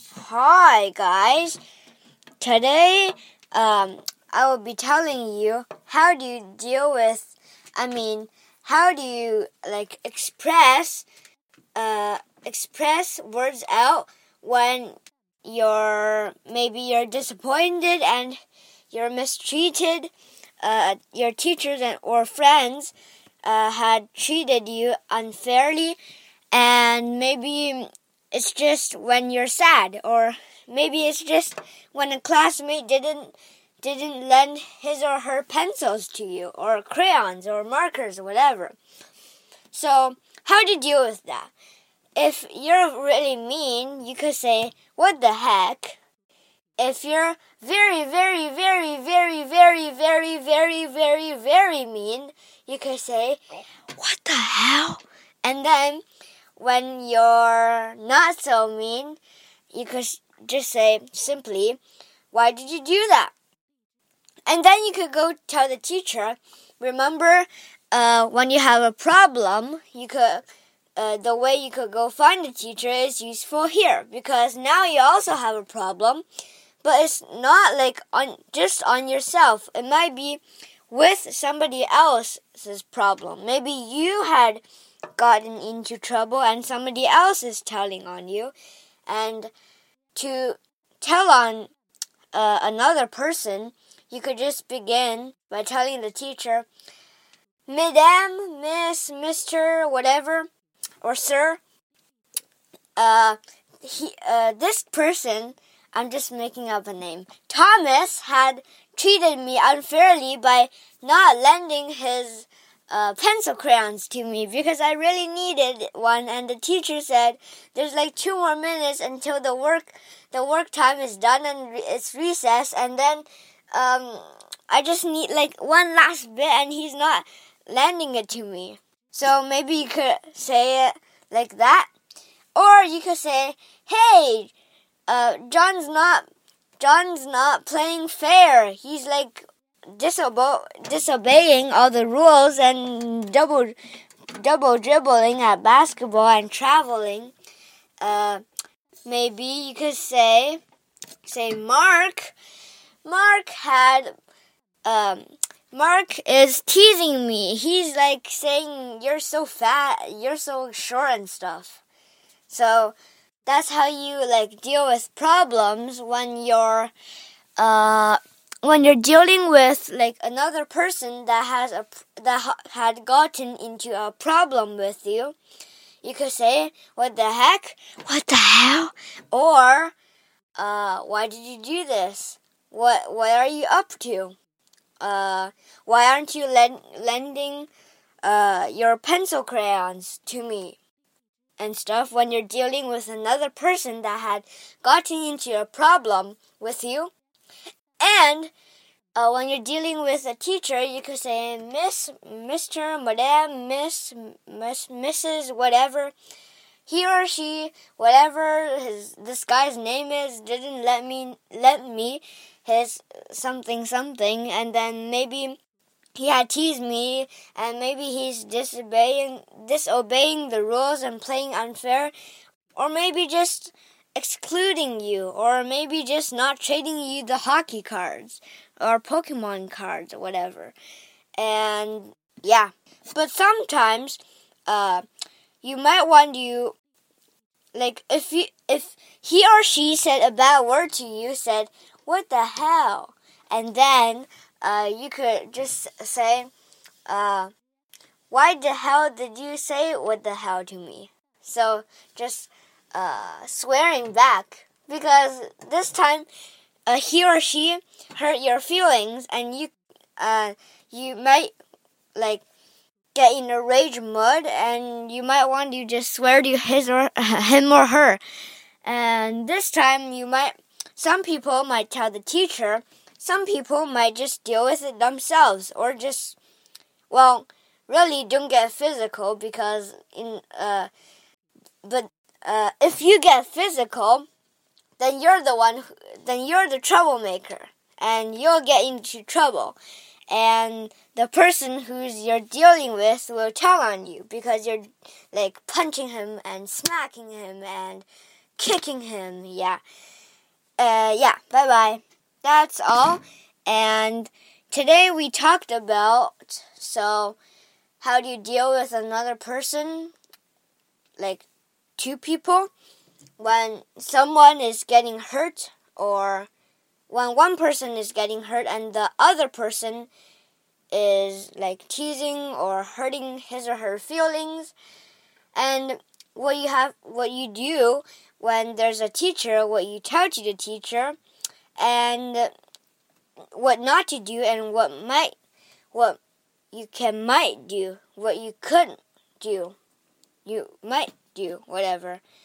Hi, guys. Today, um, I will be telling you how do you deal with, I mean, how do you like express, uh, express words out when you're maybe you're disappointed and you're mistreated. Uh, your teachers and or friends uh, had treated you unfairly, and maybe it's just when you're sad, or maybe it's just when a classmate didn't didn't lend his or her pencils to you, or crayons, or markers, or whatever. So, how do you deal with that? If you're really mean, you could say, What the heck? If you're very, very, very, very, very, very, very, very, very mean, you could say, What the hell? And then when you're not so mean, you could just say simply, Why did you do that? And then you could go tell the teacher, Remember, uh, when you have a problem, you could. Uh, the way you could go find the teacher is useful here because now you also have a problem, but it's not like on just on yourself. It might be with somebody else's problem. Maybe you had gotten into trouble and somebody else is telling on you, and to tell on uh, another person, you could just begin by telling the teacher, Madam, Miss, Mister, whatever, or Sir. Uh, he, uh, this person, I'm just making up a name. Thomas had treated me unfairly by not lending his uh, pencil crayons to me because I really needed one, and the teacher said there's like two more minutes until the work the work time is done and it's recess, and then um, I just need like one last bit, and he's not lending it to me. So maybe you could say it like that, or you could say, "Hey, uh, John's not John's not playing fair. He's like disobe disobeying all the rules and double double dribbling at basketball and traveling. Uh, maybe you could say say Mark. Mark had um, Mark is teasing me. He's like saying you're so fat, you're so short and stuff. So that's how you like deal with problems when you're uh when you're dealing with like another person that has a that ha had gotten into a problem with you, you could say, "What the heck? What the hell?" Or, uh, "Why did you do this? What what are you up to? Uh, why aren't you lend lending uh your pencil crayons to me?" And stuff when you're dealing with another person that had gotten into a problem with you and uh, when you're dealing with a teacher, you could say Miss, Mr., Madam, Miss, Miss, Mrs., whatever. He or she, whatever his this guy's name is, didn't let me let me his something something, and then maybe he had teased me, and maybe he's disobeying disobeying the rules and playing unfair, or maybe just excluding you, or maybe just not trading you the hockey cards or Pokemon cards or whatever. And yeah, but sometimes uh, you might want to like if you if he or she said a bad word to you, said what the hell, and then uh, you could just say, uh, why the hell did you say what the hell to me? So just uh, swearing back because this time uh, he or she hurt your feelings and you uh, you might like get in a rage mode and you might want to just swear to his or him or her. And this time you might some people might tell the teacher some people might just deal with it themselves or just well really don't get physical because in uh but uh, if you get physical, then you're the one, who, then you're the troublemaker, and you'll get into trouble. And the person who's you're dealing with will tell on you because you're like punching him and smacking him and kicking him. Yeah. Uh, yeah. Bye bye. That's all. And today we talked about so how do you deal with another person, like two people, when someone is getting hurt or when one person is getting hurt and the other person is like teasing or hurting his or her feelings. And what you have what you do when there's a teacher what you tell to the teacher and what not to do and what might what you can might do what you couldn't do you might do whatever